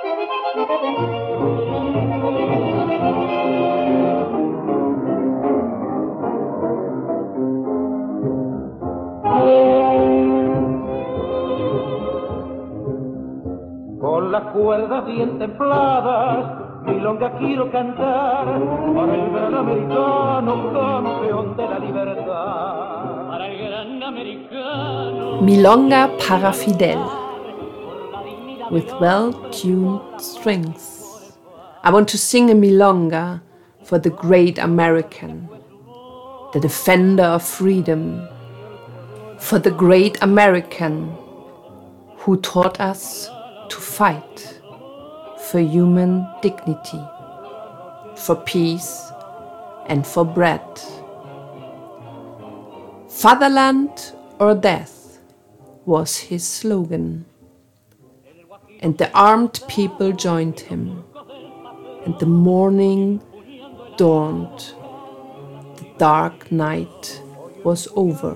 Con las cuerdas bien templadas, milonga quiero cantar para el gran americano, campeón de la libertad. Para el gran americano. Milonga para Fidel with well tuned strings. I want to sing a milonga for the great American, the defender of freedom, for the great American who taught us to fight for human dignity, for peace, and for bread. Fatherland or death was his slogan. And the armed people joined him, and the morning dawned. The dark night was over.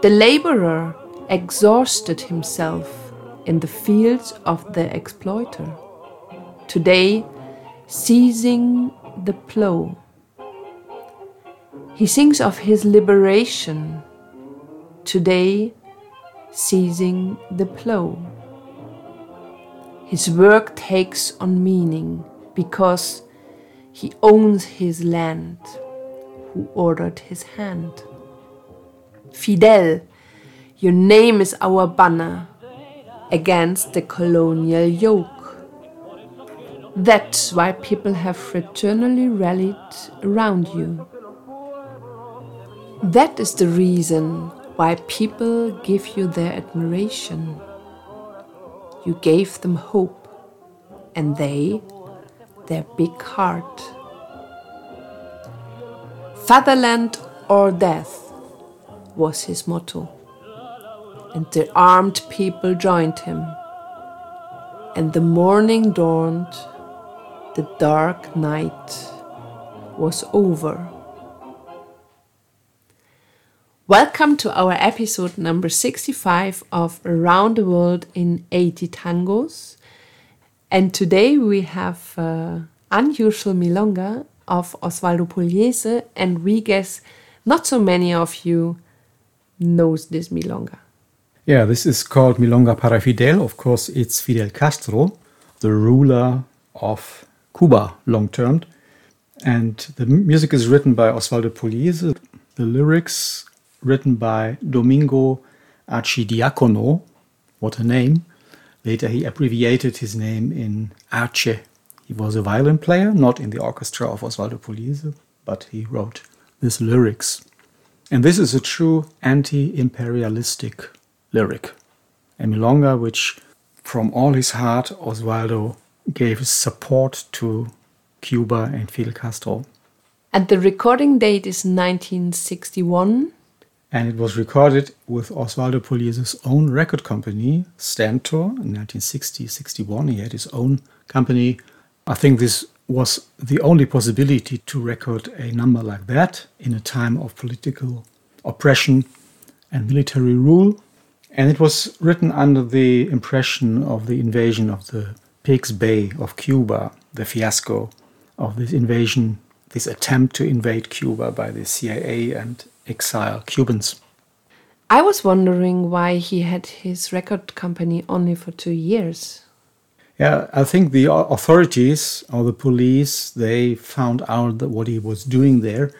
The laborer exhausted himself in the fields of the exploiter, today seizing the plough. He sings of his liberation, today seizing the plough. His work takes on meaning because he owns his land, who ordered his hand. Fidel, your name is our banner against the colonial yoke. That's why people have fraternally rallied around you. That is the reason why people give you their admiration. You gave them hope, and they their big heart. Fatherland or death was his motto, and the armed people joined him. And the morning dawned, the dark night was over. Welcome to our episode number 65 of Around the World in 80 Tangos. And today we have uh, unusual milonga of Osvaldo Pugliese, and we guess not so many of you knows this milonga. Yeah, this is called Milonga para Fidel. Of course, it's Fidel Castro, the ruler of Cuba long term. And the music is written by Osvaldo Pugliese. The lyrics written by Domingo Archidiacono. What a name. Later, he abbreviated his name in Arce. He was a violin player, not in the orchestra of Osvaldo Pugliese, but he wrote these lyrics. And this is a true anti imperialistic lyric. A milonga which, from all his heart, Osvaldo gave his support to Cuba and Fidel Castro. And the recording date is 1961 and it was recorded with Osvaldo Pugliese's own record company, Stantor, in 1960-61. He had his own company. I think this was the only possibility to record a number like that in a time of political oppression and military rule. And it was written under the impression of the invasion of the Pigs Bay of Cuba, the fiasco of this invasion, this attempt to invade Cuba by the CIA and exile Cubans. I was wondering why he had his record company only for two years. Yeah, I think the authorities or the police they found out that what he was doing there.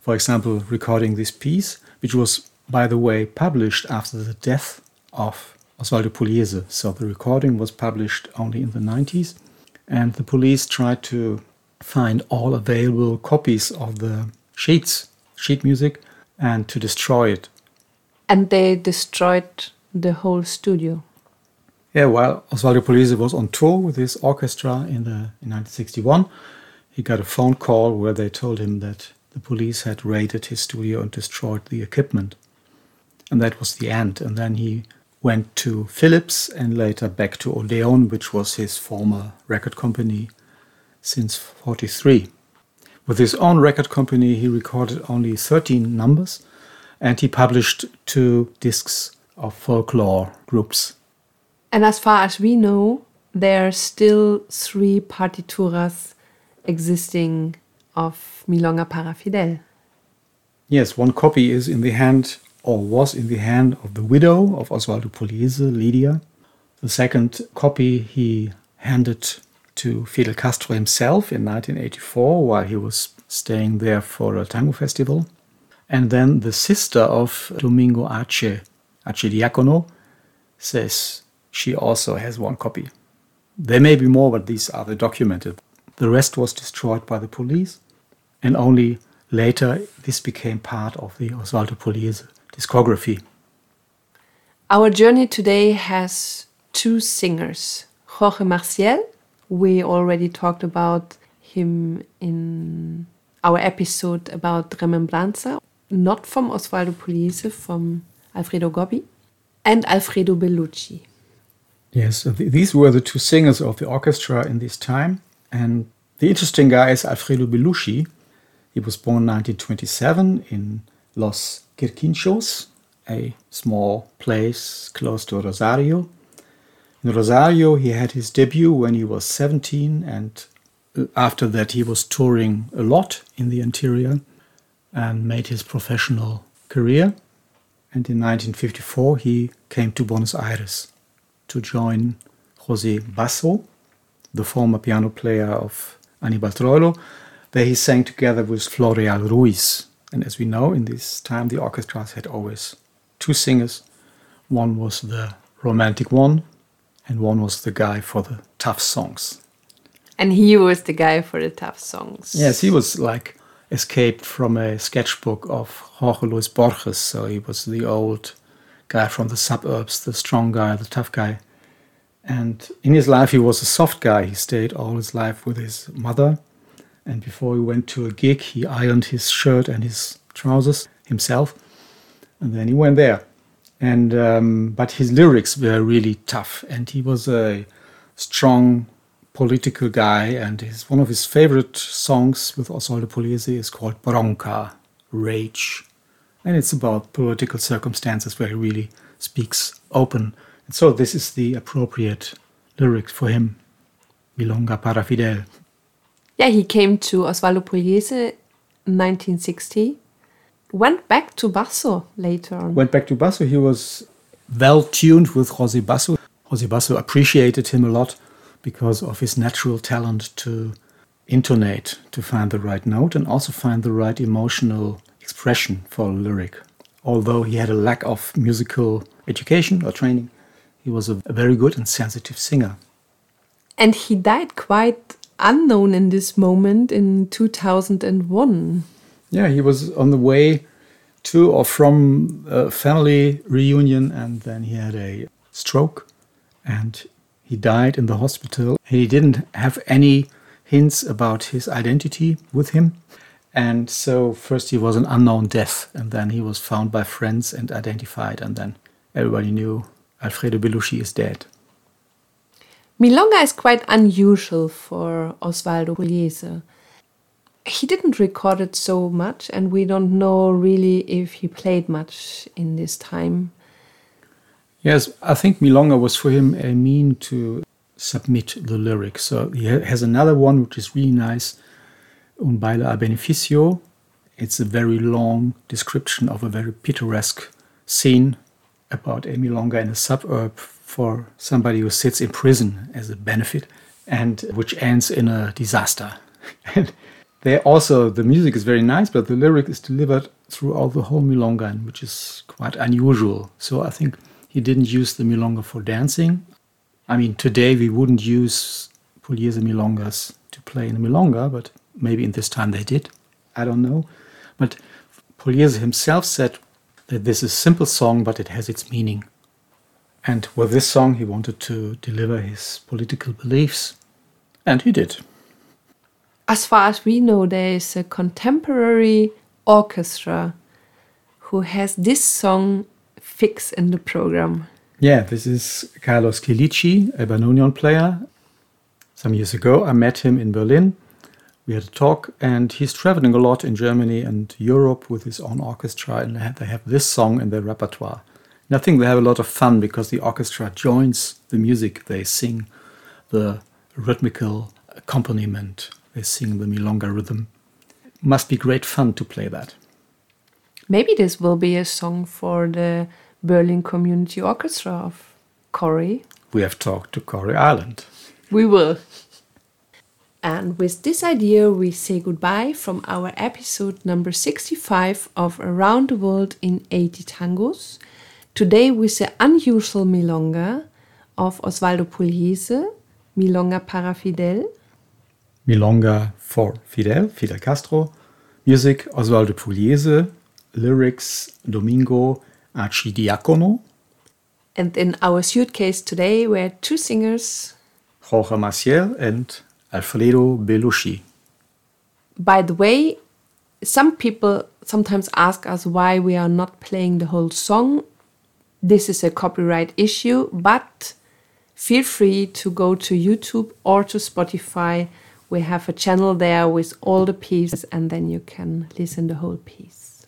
For example, recording this piece, which was, by the way, published after the death of Osvaldo Pugliese. So the recording was published only in the 90s, and the police tried to find all available copies of the sheets, sheet music, and to destroy it. And they destroyed the whole studio. Yeah, while Osvaldo Pugliese was on tour with his orchestra in, the, in 1961, he got a phone call where they told him that the police had raided his studio and destroyed the equipment. And that was the end. And then he went to Philips and later back to Odeon, which was his former record company since 43. With his own record company, he recorded only 13 numbers and he published two discs of folklore groups. And as far as we know, there are still three partituras existing of Milonga para Fidel. Yes, one copy is in the hand or was in the hand of the widow of Osvaldo Pugliese, Lydia. The second copy he handed to Fidel Castro himself in 1984 while he was staying there for a tango festival. And then the sister of Domingo Arce, Archidiacono, says she also has one copy. There may be more, but these are the documented. The rest was destroyed by the police, and only later this became part of the Osvaldo Pugliese discography. Our journey today has two singers Jorge Maciel, we already talked about him in our episode about Remembranza, not from Osvaldo Pugliese, from Alfredo Gobbi, and Alfredo Bellucci. Yes, these were the two singers of the orchestra in this time. And the interesting guy is Alfredo Bellucci. He was born 1927 in Los Quirquinchos, a small place close to Rosario. In Rosario, he had his debut when he was 17, and uh, after that, he was touring a lot in the interior and made his professional career. And in 1954, he came to Buenos Aires to join Jose Basso, the former piano player of Anibal Troilo. There he sang together with Floreal Ruiz. And as we know, in this time, the orchestras had always two singers. One was the romantic one, and one was the guy for the tough songs. And he was the guy for the tough songs. Yes, he was like escaped from a sketchbook of Jorge Luis Borges. So he was the old guy from the suburbs, the strong guy, the tough guy. And in his life, he was a soft guy. He stayed all his life with his mother. And before he went to a gig, he ironed his shirt and his trousers himself. And then he went there. And um, but his lyrics were really tough, and he was a strong political guy. And his one of his favorite songs with Osvaldo Pugliese is called Bronca, Rage and it's about political circumstances where he really speaks open. And so this is the appropriate lyric for him, Milonga para Fidel. Yeah, he came to Osvaldo Pugliese in 1960, went back to Basso later on. Went back to Basso. He was well tuned with Jose Basso. Jose Basso appreciated him a lot because of his natural talent to intonate, to find the right note, and also find the right emotional expression for lyric. Although he had a lack of musical education or training, he was a, very good and sensitive singer. And he died quite unknown in this moment in 2001. Yeah, he was on the way to or from a family reunion, and then he had a stroke and he died in the hospital. He didn't have any hints about his identity with him. And so first he was an unknown death, and then he was found by friends and identified, and then everybody knew Alfredo Bellucci is dead. Milonga is quite unusual for Osvaldo Pugliese. He didn't record it so much, and we don't know really if he played much in this time. Yes, I think Milonga was for him a mean to submit the lyrics. So he has another one which is really nice Un baile a beneficio. It's a very long description of a very picturesque scene about a milonga in a suburb for somebody who sits in prison as a benefit and which ends in a disaster. and there also the music is very nice, but the lyric is delivered throughout the whole milonga, which is quite unusual. So I think he didn't use the milonga for dancing. I mean, today we wouldn't use Pugliese milongas to play in a milonga, but Maybe in this time they did. I don't know. But Pugliese himself said that this is a simple song, but it has its meaning. And with this song, he wanted to deliver his political beliefs. And he did. As far as we know, there is a contemporary orchestra who has this song fixed in the program. Yeah, this is Carlos Quilici, a bandoneon player. Some years ago, I met him in Berlin we had a talk, and he's traveling a lot in Germany and Europe with his own orchestra, and they have this song in their repertoire. And I think they have a lot of fun because the orchestra joins the music. They sing the rhythmical accompaniment, they sing the milonga rhythm. Must be great fun to play that. Maybe this will be a song for the Berlin Community Orchestra of Corrie. We have talked to Corrie Island. We will. And with this idea, we say goodbye from our episode number 65 of Around the World in 80 Tangos. Today with the unusual milonga of Osvaldo Pugliese, Milonga para Fidel. Milonga for Fidel, Fidel Castro. Music Osvaldo Pugliese. Lyrics Domingo Archidiacono. And in our suitcase today were two singers. Jorge Maciel and Alfredo Bellucci. By the way, some people sometimes ask us why we are not playing the whole song. This is a copyright issue, but feel free to go to YouTube or to Spotify. We have a channel there with all the pieces, and then you can listen the whole piece.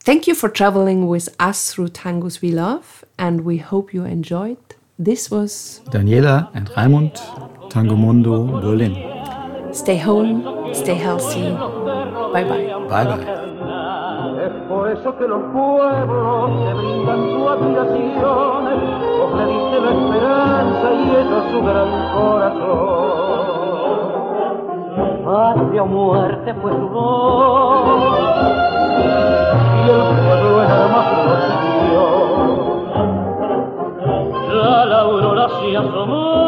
Thank you for traveling with us through tangos we love, and we hope you enjoyed. This was Daniela and Raimund, Tango Mundo, Berlin. Stay home, stay healthy. Bye bye. Bye bye. Es por eso que los pueblos te brindan su admiración, vos le diste la esperanza y ellos su gran corazón. Patria o muerte fue su voz, y el pueblo en armas lo. Ya la aurora se asomó